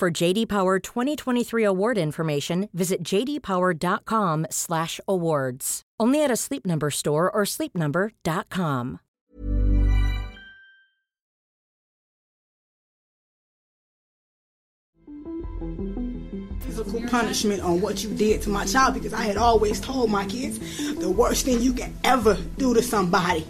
For JD Power 2023 award information, visit jdpower.com/awards. Only at a Sleep Number store or sleepnumber.com. physical punishment on what you did to my child because I had always told my kids the worst thing you can ever do to somebody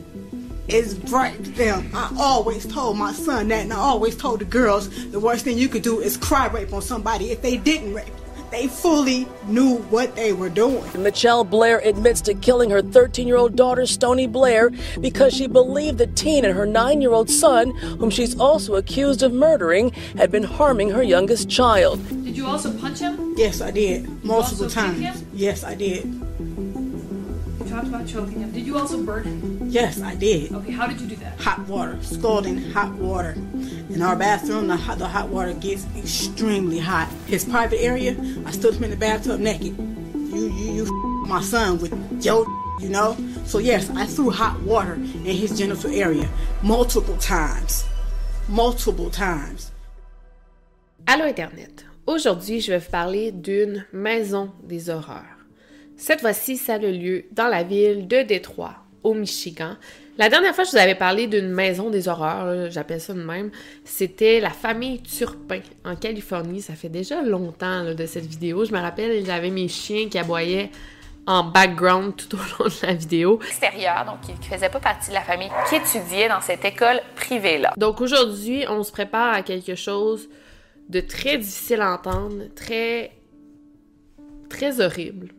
is break them. I always told my son that, and I always told the girls the worst thing you could do is cry rape on somebody if they didn't rape. They fully knew what they were doing. Michelle Blair admits to killing her 13 year old daughter, Stony Blair, because she believed the teen and her 9 year old son, whom she's also accused of murdering, had been harming her youngest child. Did you also punch him? Yes, I did. Multiple times. him? Yes, I did. You talked about choking him. Did you also burn him? Yes, I did. Okay, how did you do that? Hot water, scalding hot water. In our bathroom, the hot, the hot water gets extremely hot. His private area, I stood him in the bathtub naked. You, you, you, f- my son with your, you know. So yes, I threw hot water in his genital area multiple times, multiple times. Allô Internet. Aujourd'hui, je vais vous parler d'une maison des horreurs. Cette fois-ci, ça a lieu dans la ville de Détroit, au Michigan. La dernière fois, je vous avais parlé d'une maison des horreurs, j'appelle ça de même. C'était la famille Turpin en Californie. Ça fait déjà longtemps là, de cette vidéo. Je me rappelle, j'avais mes chiens qui aboyaient en background tout au long de la vidéo. extérieur, donc qui ne faisait pas partie de la famille, qui étudiait dans cette école privée-là. Donc aujourd'hui, on se prépare à quelque chose de très difficile à entendre, très très horrible.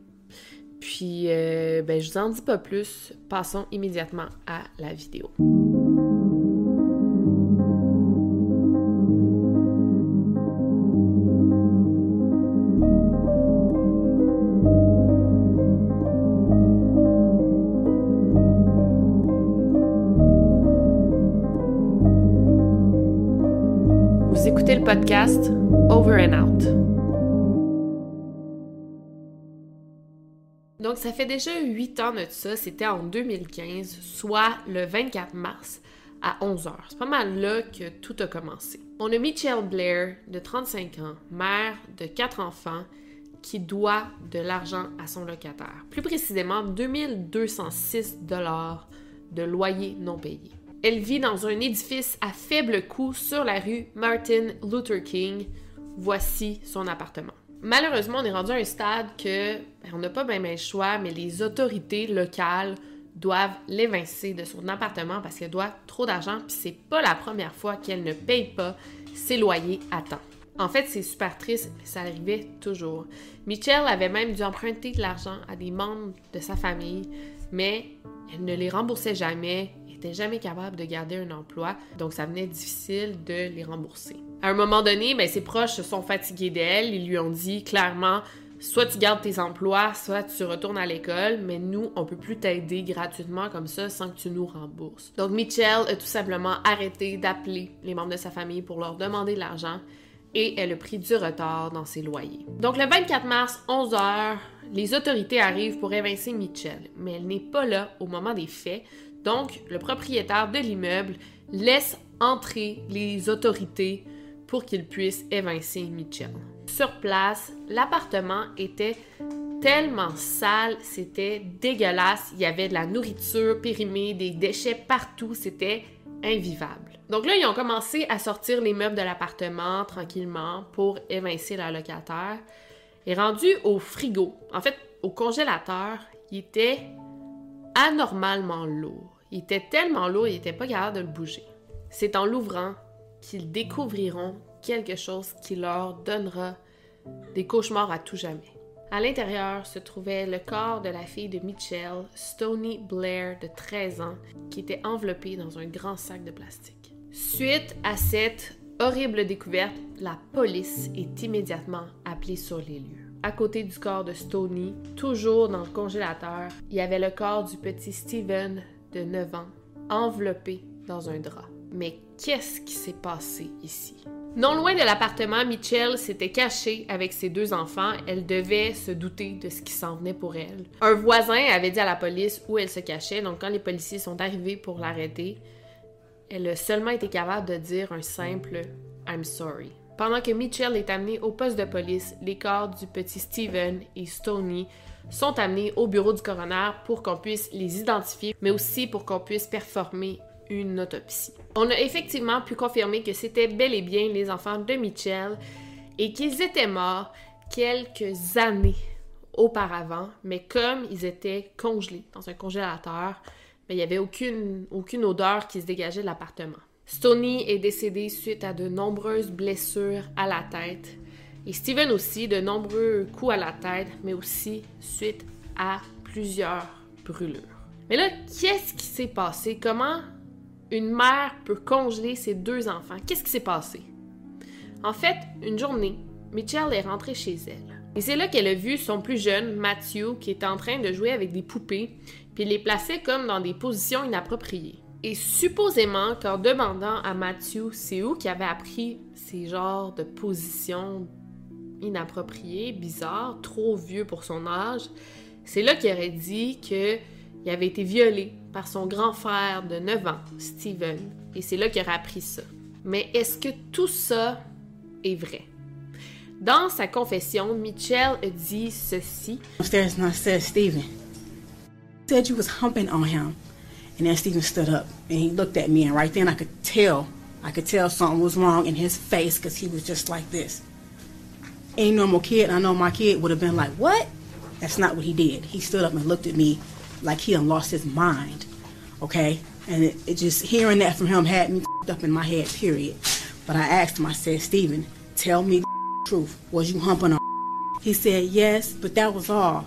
Puis, euh, ben, je vous en dis pas plus. Passons immédiatement à la vidéo. Vous écoutez le podcast Over and Out. Donc, ça fait déjà 8 ans de ça. C'était en 2015, soit le 24 mars à 11h. C'est pas mal là que tout a commencé. On a Michelle Blair, de 35 ans, mère de 4 enfants, qui doit de l'argent à son locataire. Plus précisément, 2206 dollars de loyer non payé. Elle vit dans un édifice à faible coût sur la rue Martin Luther King. Voici son appartement. Malheureusement, on est rendu à un stade que ben, on n'a pas bien le choix, mais les autorités locales doivent l'évincer de son appartement parce qu'elle doit trop d'argent, puis c'est pas la première fois qu'elle ne paye pas ses loyers à temps. En fait, c'est super triste, mais ça arrivait toujours. Michelle avait même dû emprunter de l'argent à des membres de sa famille, mais elle ne les remboursait jamais, était jamais capable de garder un emploi, donc ça venait difficile de les rembourser. À un moment donné, ben, ses proches se sont fatigués d'elle, ils lui ont dit clairement soit tu gardes tes emplois, soit tu retournes à l'école, mais nous, on peut plus t'aider gratuitement comme ça sans que tu nous rembourses. Donc Michelle a tout simplement arrêté d'appeler les membres de sa famille pour leur demander de l'argent et elle a pris du retard dans ses loyers. Donc le 24 mars, 11h, les autorités arrivent pour évincer Michelle, mais elle n'est pas là au moment des faits. Donc le propriétaire de l'immeuble laisse entrer les autorités pour qu'ils puissent évincer Michelle. Sur place, l'appartement était tellement sale, c'était dégueulasse. Il y avait de la nourriture périmée, des déchets partout, c'était invivable. Donc là, ils ont commencé à sortir les meubles de l'appartement tranquillement pour évincer la locataire. Et rendu au frigo, en fait au congélateur, il était anormalement lourd. Il était tellement lourd, il n'était pas capable de le bouger. C'est en l'ouvrant qu'ils découvriront quelque chose qui leur donnera des cauchemars à tout jamais. À l'intérieur se trouvait le corps de la fille de Mitchell, Stony Blair, de 13 ans, qui était enveloppée dans un grand sac de plastique. Suite à cette horrible découverte, la police est immédiatement appelée sur les lieux. À côté du corps de Stony, toujours dans le congélateur, il y avait le corps du petit Steven de 9 ans, enveloppé dans un drap. Mais qu'est-ce qui s'est passé ici? Non loin de l'appartement, Mitchell s'était cachée avec ses deux enfants. Elle devait se douter de ce qui s'en venait pour elle. Un voisin avait dit à la police où elle se cachait, donc quand les policiers sont arrivés pour l'arrêter, elle a seulement été capable de dire un simple I'm sorry. Pendant que Mitchell est amené au poste de police, les corps du petit Steven et Stoney sont amenés au bureau du coroner pour qu'on puisse les identifier, mais aussi pour qu'on puisse performer une autopsie. On a effectivement pu confirmer que c'était bel et bien les enfants de Mitchell et qu'ils étaient morts quelques années auparavant, mais comme ils étaient congelés dans un congélateur, il n'y avait aucune, aucune odeur qui se dégageait de l'appartement. Stoney est décédé suite à de nombreuses blessures à la tête et Steven aussi de nombreux coups à la tête, mais aussi suite à plusieurs brûlures. Mais là, qu'est-ce qui s'est passé? Comment une mère peut congeler ses deux enfants? Qu'est-ce qui s'est passé? En fait, une journée, Mitchell est rentrée chez elle. Et c'est là qu'elle a vu son plus jeune, Matthew, qui était en train de jouer avec des poupées, puis les plaçait comme dans des positions inappropriées. Et supposément qu'en demandant à Matthew c'est où qu'il avait appris ces genres de positions inappropriées, bizarres, trop vieux pour son âge, c'est là qu'il aurait dit qu'il avait été violé par son grand frère de 9 ans, Steven. Et c'est là qu'il aurait appris ça. Mais est-ce que tout ça est vrai? Dans sa confession, Mitchell dit ceci. Upstairs and I said, Steven, said you was humping on him. And then Steven stood up and he looked at me, and right then I could tell, I could tell something was wrong in his face because he was just like this. Any normal kid, I know my kid would have been like, What? That's not what he did. He stood up and looked at me like he done lost his mind. Okay? And it, it just, hearing that from him had me up in my head, period. But I asked him, I said, Steven, tell me the truth. Was you humping on? He said, Yes, but that was all.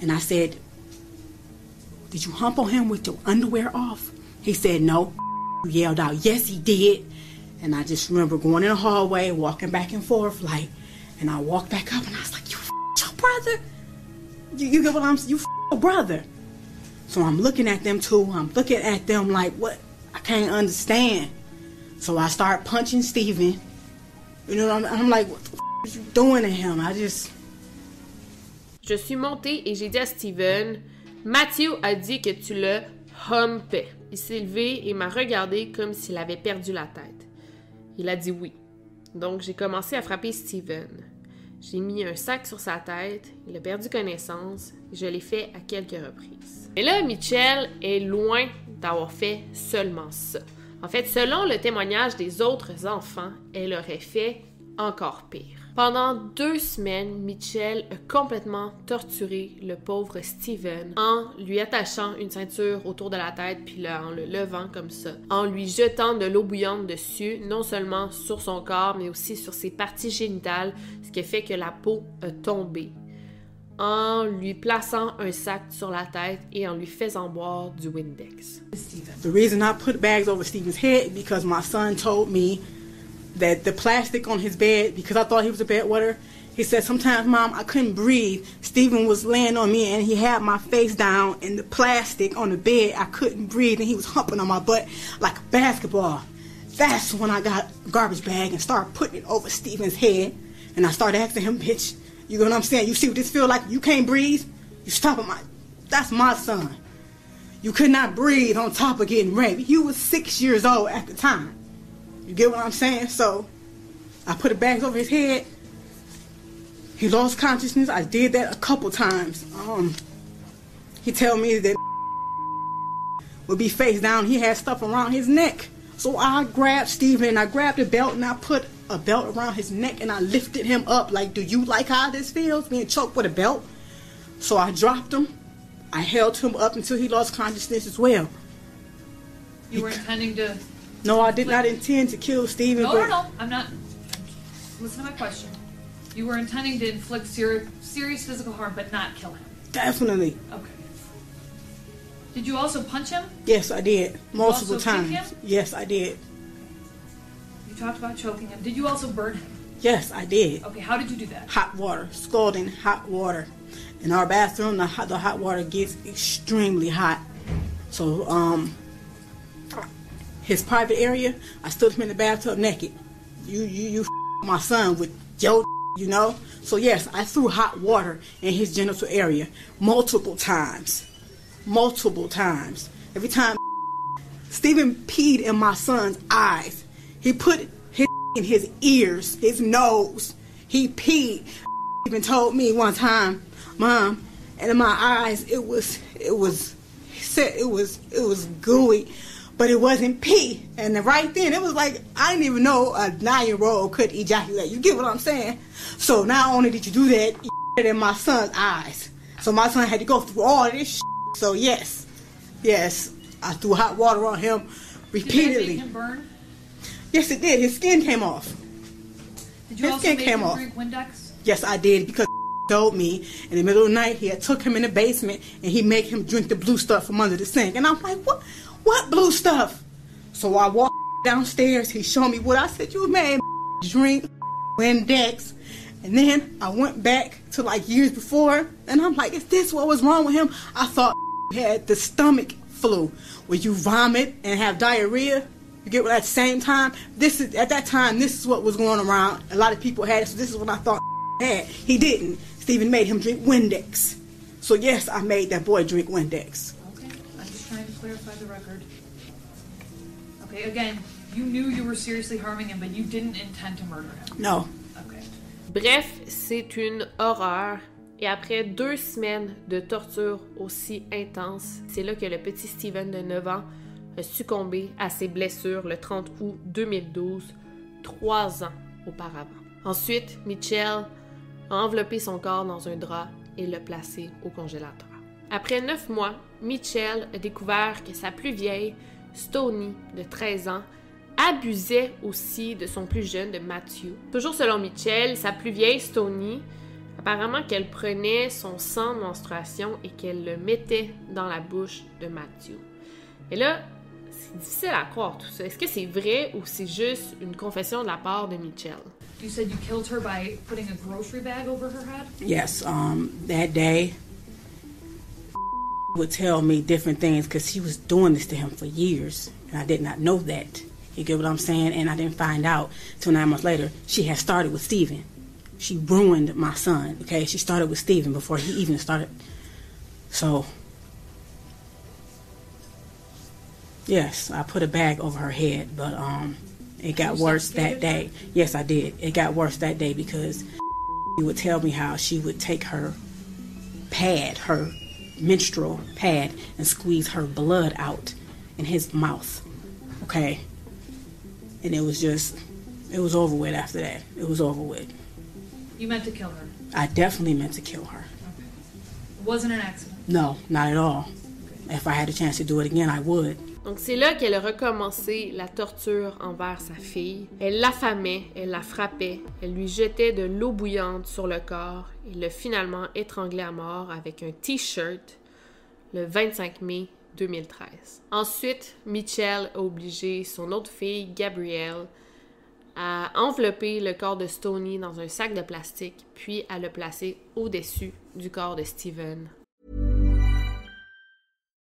And I said, did you hump on him with your underwear off? He said, No. Yelled out, Yes, he did. And I just remember going in the hallway, walking back and forth, like, and I walked back up and I was like, You your brother? You, you get what I'm saying? You brother. So I'm looking at them too. I'm looking at them like, What? I can't understand. So I start punching Steven. You know, I'm, I'm like, What the f- you doing to him? I just. Je suis montée et j'ai dit à Steven, Matthew a dit que tu le humpais. Il s'est levé et m'a regardé comme s'il avait perdu la tête. Il a dit oui. Donc j'ai commencé à frapper Steven. J'ai mis un sac sur sa tête, il a perdu connaissance, je l'ai fait à quelques reprises. Et là, Mitchell est loin d'avoir fait seulement ça. En fait, selon le témoignage des autres enfants, elle aurait fait encore pire. Pendant deux semaines, Mitchell a complètement torturé le pauvre Steven en lui attachant une ceinture autour de la tête puis en le levant comme ça, en lui jetant de l'eau bouillante dessus, non seulement sur son corps mais aussi sur ses parties génitales, ce qui a fait que la peau a tombé en lui plaçant un sac sur la tête et en lui faisant boire du Windex. The reason I put bags over Steven's head because my son told me that the plastic on his bed, because I thought he was a bedwetter, he said, sometimes, Mom, I couldn't breathe. Steven was laying on me and he had my face down and the plastic on the bed, I couldn't breathe and he was humping on my butt like a basketball. That's when I got a garbage bag and started putting it over Steven's head. And I started asking him, bitch, you know what I'm saying? You see what this feel like? You can't breathe? You stop stopping my, that's my son. You could not breathe on top of getting raped. You was six years old at the time. You get what I'm saying? So I put the bags over his head. He lost consciousness. I did that a couple times. Um, he tell me that would be face down. He had stuff around his neck. So I grabbed Steven I grabbed a belt and I put a belt around his neck and I lifted him up like, do you like how this feels? Being choked with a belt. So I dropped him. I held him up until he lost consciousness as well. You were intending to. No, I did not intend to kill Steven. No, but no, no. I'm not. Listen to my question. You were intending to inflict ser- serious physical harm, but not kill him. Definitely. Okay. Did you also punch him? Yes, I did. Multiple also kick times. him? Yes, I did. You talked about choking him. Did you also burn him? Yes, I did. Okay, how did you do that? Hot water, scalding hot water. In our bathroom, the hot, the hot water gets extremely hot. So, um, his private area, I stood him in the bathtub naked. You, you, you, my son with your, you know. So yes, I threw hot water in his genital area multiple times, multiple times. Every time Stephen peed in my son's eyes, he put his in his ears, his nose. He peed. Even told me one time, Mom, and in my eyes, it was, it was, said it was, it was gooey but it wasn't pee. And the right then, it was like, I didn't even know a nine year old could ejaculate. You get what I'm saying? So not only did you do that, you in my son's eyes. So my son had to go through all this shit. So yes, yes, I threw hot water on him repeatedly. Did that make him burn? Yes, it did. His skin came off. Did you His also skin make came him off. drink Windex? Yes, I did because told me in the middle of the night he had took him in the basement and he make him drink the blue stuff from under the sink. And I'm like, what? What blue stuff? So I walked downstairs. He showed me what I said. You made drink Windex. And then I went back to like years before, and I'm like, is this what was wrong with him? I thought he had the stomach flu, where you vomit and have diarrhea. You get what at the same time. This is at that time. This is what was going around. A lot of people had it, so this is what I thought had. He didn't. Stephen made him drink Windex. So yes, I made that boy drink Windex. Clarify the record. Okay, again, you knew you were seriously harming him, but you didn't intend to murder him? No. Okay. Bref, c'est une horreur. Et après deux semaines de torture aussi intenses, c'est là que le petit Steven de 9 ans a succombé à ses blessures le 30 août 2012, trois ans auparavant. Ensuite, Mitchell a enveloppé son corps dans un drap et l'a placé au congélateur. Après neuf mois, Mitchell a découvert que sa plus vieille, Stony, de 13 ans, abusait aussi de son plus jeune, de Matthew. Toujours selon Mitchell, sa plus vieille, Stony, apparemment qu'elle prenait son sang de menstruation et qu'elle le mettait dans la bouche de Matthew. Et là, c'est difficile à croire tout ça. Est-ce que c'est vrai ou c'est juste une confession de la part de Mitchell? You said you killed her by putting a grocery bag over her head? Yes, um, that day would tell me different things because he was doing this to him for years, and I did not know that. You get what I'm saying? And I didn't find out till nine months later. She had started with Steven. She ruined my son. Okay, she started with Steven before he even started. So, yes, I put a bag over her head, but um, it got worse that day. Yes, I did. It got worse that day because she would tell me how she would take her pad, her menstrual pad, and squeeze her blood out in his mouth. Okay. And it was just, it was over with after that. It was over with. You meant to kill her. I definitely meant to kill her. It wasn't an accident. No, not at all. If I had a chance to do it again, I would. Donc c'est là qu'elle a recommencé la torture envers sa fille. Elle l'affamait, elle la frappait, elle lui jetait de l'eau bouillante sur le corps et l'a finalement étranglée à mort avec un t-shirt le 25 mai 2013. Ensuite, Mitchell a obligé son autre fille, Gabrielle, à envelopper le corps de Stony dans un sac de plastique, puis à le placer au-dessus du corps de Steven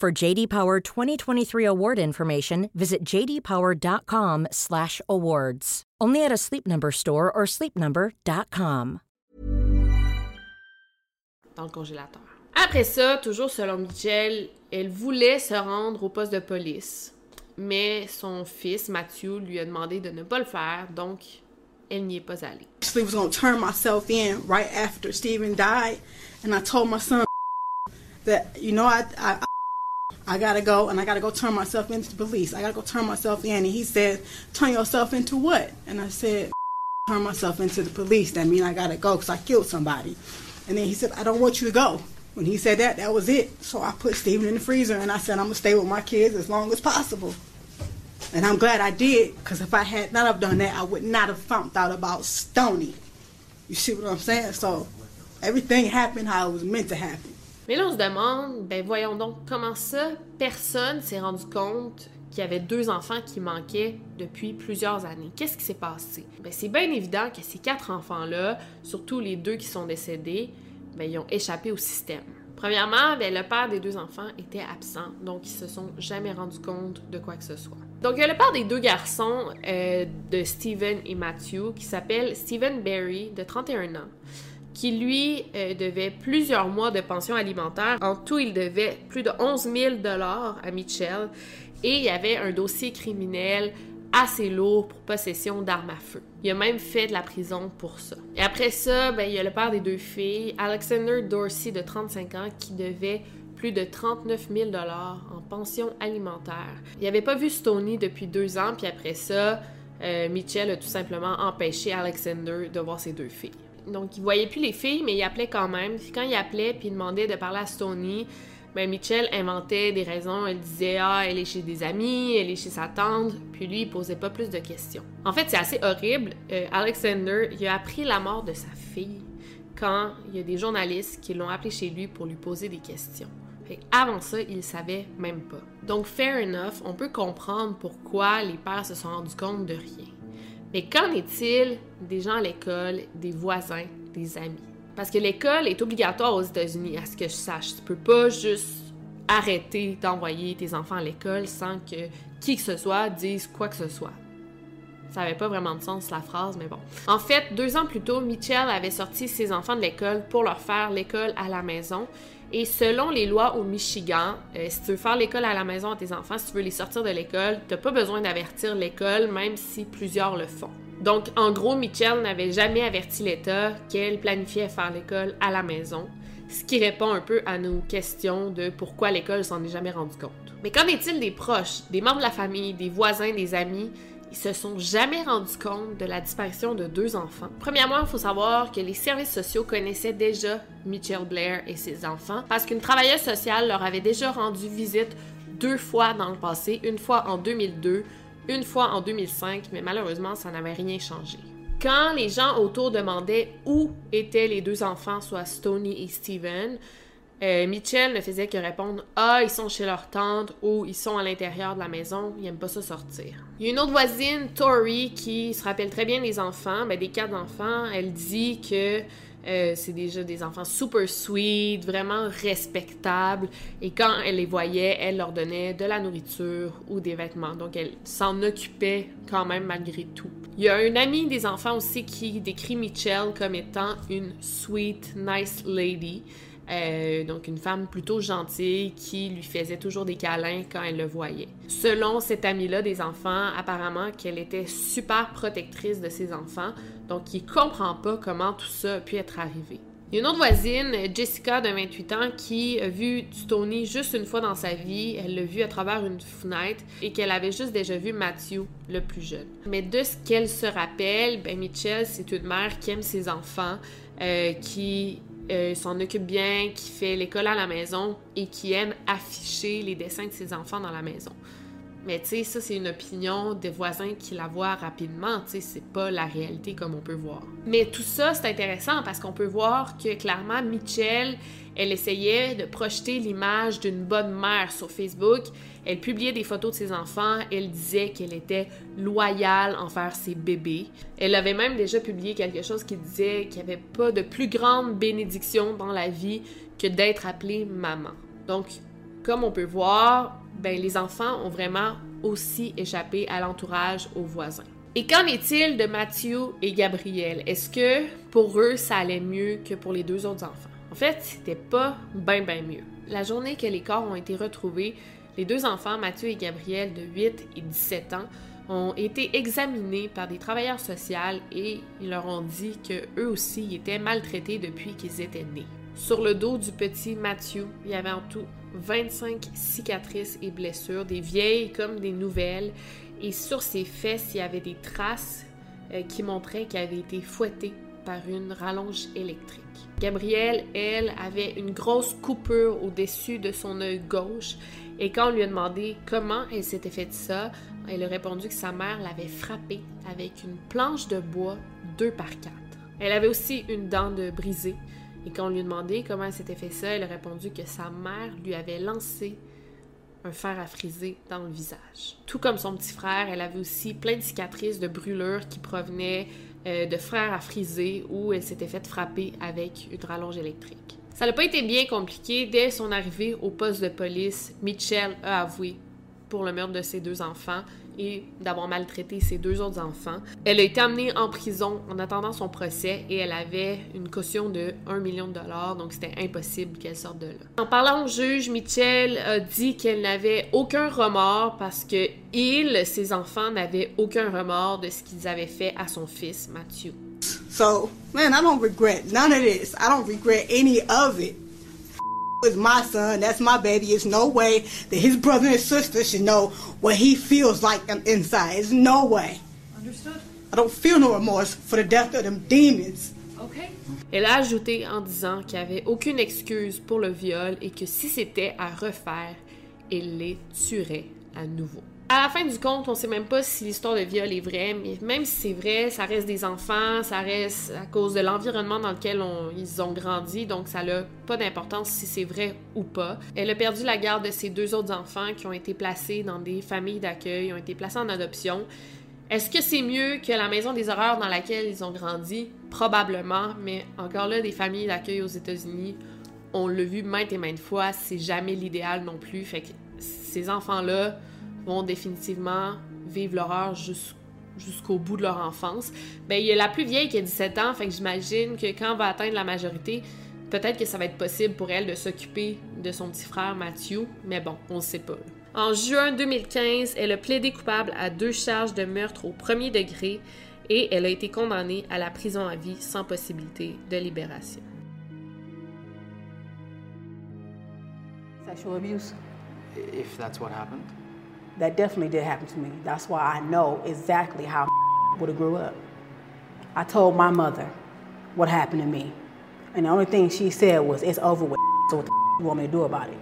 For JD Power 2023 award information, visit jdpower.com/awards. Only at a Sleep Number store or sleepnumber.com. dans le congélateur. Après ça, toujours selon Mitchell, elle voulait se rendre au poste de police, mais son fils Matthew lui a demandé de ne pas le faire, donc elle n'y est pas allée. actually was going to turn myself in right after Stephen died, and I told my son that you know I I, I gotta go and I gotta go turn myself into the police. I gotta go turn myself in. And he said, turn yourself into what? And I said, turn myself into the police. That mean I gotta go because I killed somebody. And then he said, I don't want you to go. When he said that, that was it. So I put Steven in the freezer and I said, I'm gonna stay with my kids as long as possible. And I'm glad I did, because if I had not have done that, I would not have found out about Stony. You see what I'm saying? So everything happened how it was meant to happen. Mais là, on se demande, ben voyons donc, comment ça, personne s'est rendu compte qu'il y avait deux enfants qui manquaient depuis plusieurs années? Qu'est-ce qui s'est passé? Ben, c'est bien évident que ces quatre enfants-là, surtout les deux qui sont décédés, ben, ils ont échappé au système. Premièrement, ben, le père des deux enfants était absent, donc ils se sont jamais rendus compte de quoi que ce soit. Donc, il y a le père des deux garçons euh, de Steven et Matthew qui s'appelle Steven Berry, de 31 ans, qui lui euh, devait plusieurs mois de pension alimentaire. En tout, il devait plus de 11 000 à Mitchell et il y avait un dossier criminel assez lourd pour possession d'armes à feu. Il a même fait de la prison pour ça. Et après ça, ben, il y a le père des deux filles, Alexander Dorsey de 35 ans, qui devait plus de 39 000 en pension alimentaire. Il n'avait pas vu Stoney depuis deux ans, puis après ça, euh, Mitchell a tout simplement empêché Alexander de voir ses deux filles. Donc, il voyait plus les filles, mais il appelait quand même. Puis quand il appelait, puis il demandait de parler à Stoney, ben Mitchell inventait des raisons. Elle disait Ah, elle est chez des amis, elle est chez sa tante. Puis lui, il posait pas plus de questions. En fait, c'est assez horrible. Euh, Alexander, il a appris la mort de sa fille quand il y a des journalistes qui l'ont appelé chez lui pour lui poser des questions avant ça, il savait même pas. Donc, fair enough, on peut comprendre pourquoi les pères se sont rendus compte de rien. Mais qu'en est-il des gens à l'école, des voisins, des amis? Parce que l'école est obligatoire aux États-Unis, à ce que je sache. Tu peux pas juste arrêter d'envoyer tes enfants à l'école sans que qui que ce soit dise quoi que ce soit. Ça avait pas vraiment de sens la phrase, mais bon. En fait, deux ans plus tôt, Mitchell avait sorti ses enfants de l'école pour leur faire l'école à la maison. Et selon les lois au Michigan, euh, si tu veux faire l'école à la maison à tes enfants, si tu veux les sortir de l'école, tu n'as pas besoin d'avertir l'école, même si plusieurs le font. Donc, en gros, Mitchell n'avait jamais averti l'État qu'elle planifiait faire l'école à la maison, ce qui répond un peu à nos questions de pourquoi l'école s'en est jamais rendu compte. Mais qu'en est-il des proches, des membres de la famille, des voisins, des amis ils se sont jamais rendus compte de la disparition de deux enfants. Premièrement, il faut savoir que les services sociaux connaissaient déjà Mitchell Blair et ses enfants parce qu'une travailleuse sociale leur avait déjà rendu visite deux fois dans le passé, une fois en 2002, une fois en 2005, mais malheureusement, ça n'avait rien changé. Quand les gens autour demandaient où étaient les deux enfants, soit Stony et Steven, euh, Mitchell ne faisait que répondre Ah, ils sont chez leur tante ou ils sont à l'intérieur de la maison, ils n'aiment pas ça sortir. Il y a une autre voisine, Tori, qui se rappelle très bien des enfants, ben, des quatre enfants. Elle dit que euh, c'est déjà des enfants super sweet, vraiment respectables. Et quand elle les voyait, elle leur donnait de la nourriture ou des vêtements. Donc elle s'en occupait quand même malgré tout. Il y a un ami des enfants aussi qui décrit Mitchell comme étant une sweet, nice lady. Euh, donc une femme plutôt gentille qui lui faisait toujours des câlins quand elle le voyait. Selon cette amie-là des enfants, apparemment qu'elle était super protectrice de ses enfants, donc il comprend pas comment tout ça a pu être arrivé. Il y a une autre voisine, Jessica de 28 ans, qui a vu Tony juste une fois dans sa vie. Elle l'a vu à travers une fenêtre et qu'elle avait juste déjà vu Matthew, le plus jeune. Mais de ce qu'elle se rappelle, ben Mitchell, c'est une mère qui aime ses enfants, euh, qui euh, s'en occupe bien, qui fait l'école à la maison et qui aime afficher les dessins de ses enfants dans la maison. Mais tu sais, ça, c'est une opinion des voisins qui la voient rapidement, tu sais, c'est pas la réalité comme on peut voir. Mais tout ça, c'est intéressant parce qu'on peut voir que clairement, Mitchell, elle essayait de projeter l'image d'une bonne mère sur Facebook. Elle publiait des photos de ses enfants. Elle disait qu'elle était loyale envers ses bébés. Elle avait même déjà publié quelque chose qui disait qu'il n'y avait pas de plus grande bénédiction dans la vie que d'être appelée maman. Donc, comme on peut voir, ben, les enfants ont vraiment aussi échappé à l'entourage aux voisins. Et qu'en est-il de Mathieu et Gabriel? Est-ce que pour eux, ça allait mieux que pour les deux autres enfants? En fait, c'était pas bien, bien mieux. La journée que les corps ont été retrouvés, les deux enfants, Mathieu et Gabriel, de 8 et 17 ans, ont été examinés par des travailleurs sociaux et ils leur ont dit que eux aussi étaient maltraités depuis qu'ils étaient nés. Sur le dos du petit Mathieu, il y avait en tout 25 cicatrices et blessures, des vieilles comme des nouvelles, et sur ses fesses, il y avait des traces euh, qui montraient qu'elle avait été fouettée par une rallonge électrique. Gabrielle, elle, avait une grosse coupure au-dessus de son œil gauche et quand on lui a demandé comment elle s'était fait ça, elle a répondu que sa mère l'avait frappée avec une planche de bois 2 par 4. Elle avait aussi une dent de brisée et quand on lui a demandé comment elle s'était fait ça, elle a répondu que sa mère lui avait lancé un fer à friser dans le visage. Tout comme son petit frère, elle avait aussi plein de cicatrices de brûlures qui provenaient euh, de frères à friser où elle s'était faite frapper avec une rallonge électrique. Ça n'a pas été bien compliqué. Dès son arrivée au poste de police, Mitchell a avoué pour le meurtre de ses deux enfants et d'avoir maltraité ses deux autres enfants. Elle a été amenée en prison en attendant son procès et elle avait une caution de 1 million de dollars, donc c'était impossible qu'elle sorte de là. En parlant au juge, Mitchell a dit qu'elle n'avait aucun remords parce que il, ses enfants, n'avaient aucun remords de ce qu'ils avaient fait à son fils, Matthew. So, man, I don't regret none of this. I don't regret any of it. Is my son. That's my baby. There's no way that his brother and sister should know what he feels like inside. There's no way. Understood? I don't feel no remorse for the death of them demons. Okay. Elle a ajouté en disant qu'il n'y avait aucune excuse pour le viol et que si c'était à refaire, elle les tuerait à nouveau. À la fin du compte, on sait même pas si l'histoire de viol est vraie, mais même si c'est vrai, ça reste des enfants, ça reste à cause de l'environnement dans lequel ils ont grandi, donc ça n'a pas d'importance si c'est vrai ou pas. Elle a perdu la garde de ses deux autres enfants qui ont été placés dans des familles d'accueil, ont été placés en adoption. Est-ce que c'est mieux que la maison des horreurs dans laquelle ils ont grandi? Probablement, mais encore là, des familles d'accueil aux États-Unis, on l'a vu maintes et maintes fois, c'est jamais l'idéal non plus. Fait que ces enfants-là, vont définitivement vivre l'horreur jusqu'au bout de leur enfance. Ben, il y a la plus vieille qui a 17 ans, fait que j'imagine que quand on va atteindre la majorité, peut-être que ça va être possible pour elle de s'occuper de son petit frère Matthew, mais bon, on ne sait pas. En juin 2015, elle a plaidé coupable à deux charges de meurtre au premier degré et elle a été condamnée à la prison à vie sans possibilité de libération. Sexual abuse? If that's what happened. That definitely did happen to me. That's why I know exactly how would have grew up. I told my mother what happened to me, and the only thing she said was, "It's over with." So what the you want me to do about it?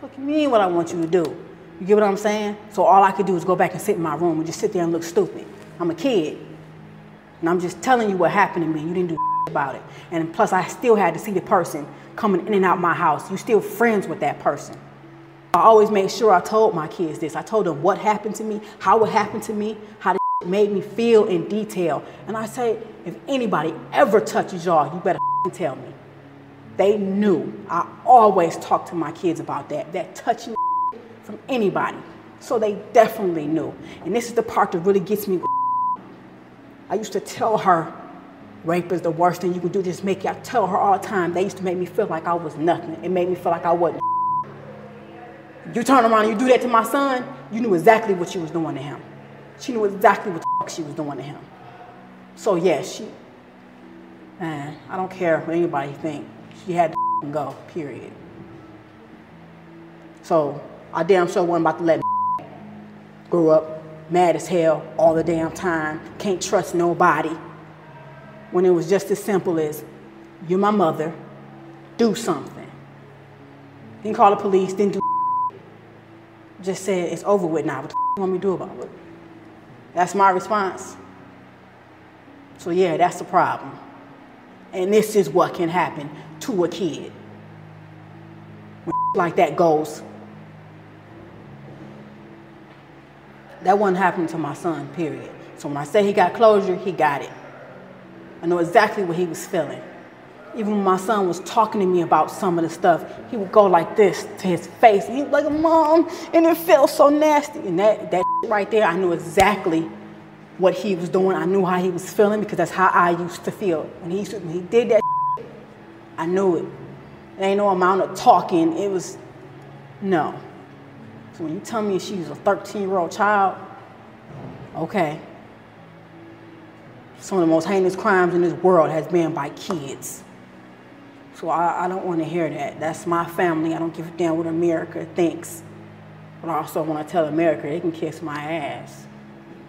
What you mean? What I want you to do? You get what I'm saying? So all I could do is go back and sit in my room and just sit there and look stupid. I'm a kid, and I'm just telling you what happened to me. You didn't do about it, and plus I still had to see the person coming in and out my house. You still friends with that person. I always made sure I told my kids this. I told them what happened to me, how it happened to me, how the made me feel in detail. And I say, if anybody ever touches y'all, you better tell me. They knew. I always talk to my kids about that, that touching from anybody. So they definitely knew. And this is the part that really gets me. I used to tell her, rape is the worst thing you can do. Just make it. I tell her all the time. They used to make me feel like I was nothing. It made me feel like I wasn't you turn around and you do that to my son, you knew exactly what she was doing to him. She knew exactly what she was doing to him. So yeah, she, man, I don't care what anybody think. She had to go, period. So I damn sure wasn't about to let grow up mad as hell all the damn time, can't trust nobody. When it was just as simple as, you're my mother, do something. Didn't call the police, didn't do just said, it's over with now. What the f- want me to do about it? That's my response. So, yeah, that's the problem. And this is what can happen to a kid. When like that goes, that wasn't happening to my son, period. So when I say he got closure, he got it. I know exactly what he was feeling even when my son was talking to me about some of the stuff, he would go like this to his face. He'd be like, Mom, and it felt so nasty. And that, that right there, I knew exactly what he was doing. I knew how he was feeling because that's how I used to feel. When he, when he did that, I knew it. There ain't no amount of talking. It was, no. So when you tell me she was a 13 year old child, okay. Some of the most heinous crimes in this world has been by kids. So I, I don't want to hear that. That's my family. I don't give a damn what America thinks. But I also want to tell America they can kiss my ass.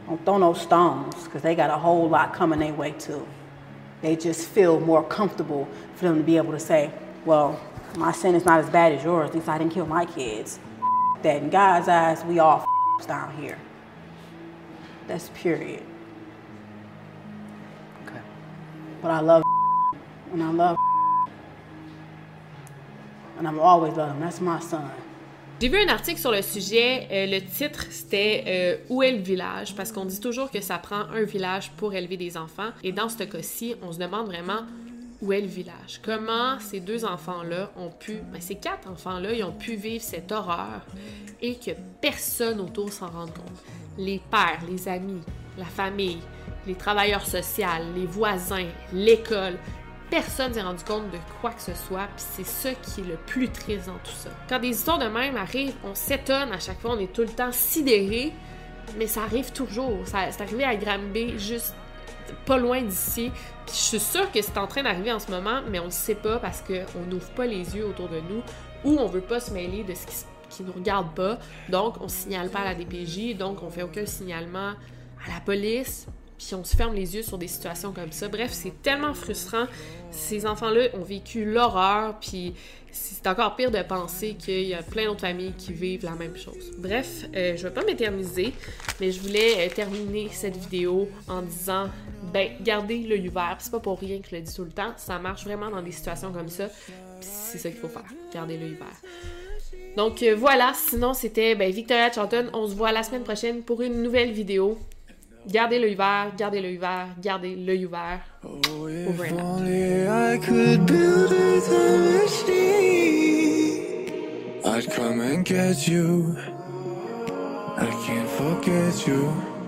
Don't throw no stones, because they got a whole lot coming their way too. They just feel more comfortable for them to be able to say, well, my sin is not as bad as yours, at least I didn't kill my kids. That in God's eyes, we all down here. That's period. Okay. But I love and I love and I'm always. That's my son. J'ai vu un article sur le sujet. euh, le titre, c'était euh, Où est le village? Parce qu'on dit toujours que ça prend un village pour élever des enfants. Et dans ce cas-ci, on se demande vraiment où est le village? Comment ces deux enfants-là ont pu, ben, ces quatre enfants-là, ils ont pu vivre cette horreur et que personne autour s'en rende compte? Les pères, les amis, la famille, les travailleurs sociaux, les voisins, l'école, personne s'est rendu compte de quoi que ce soit, puis c'est ça qui est le plus triste dans tout ça. Quand des histoires de même arrivent, on s'étonne à chaque fois, on est tout le temps sidéré, mais ça arrive toujours. Ça, c'est arrivé à Granby, juste pas loin d'ici. Puis je suis sûre que c'est en train d'arriver en ce moment, mais on le sait pas parce qu'on n'ouvre pas les yeux autour de nous ou on veut pas se mêler de ce qui, qui nous regarde pas. Donc on signale pas à la DPJ, donc on fait aucun signalement à la police. Puis on se ferme les yeux sur des situations comme ça. Bref, c'est tellement frustrant. Ces enfants-là ont vécu l'horreur, puis c'est encore pire de penser qu'il y a plein d'autres familles qui vivent la même chose. Bref, euh, je vais pas m'éterniser, mais je voulais euh, terminer cette vidéo en disant, ben, gardez l'œil ouvert. C'est pas pour rien que je le dis tout le temps. Ça marche vraiment dans des situations comme ça. C'est ça qu'il faut faire. Garder l'œil ouvert. Donc euh, voilà, sinon c'était ben, Victoria Charlton. On se voit la semaine prochaine pour une nouvelle vidéo. Gardez l'œil ouvert, gardez l'œil ouvert, gardez l'œil ouvert. And out. Only I could build a time. I'd come and get you. I can't forget you.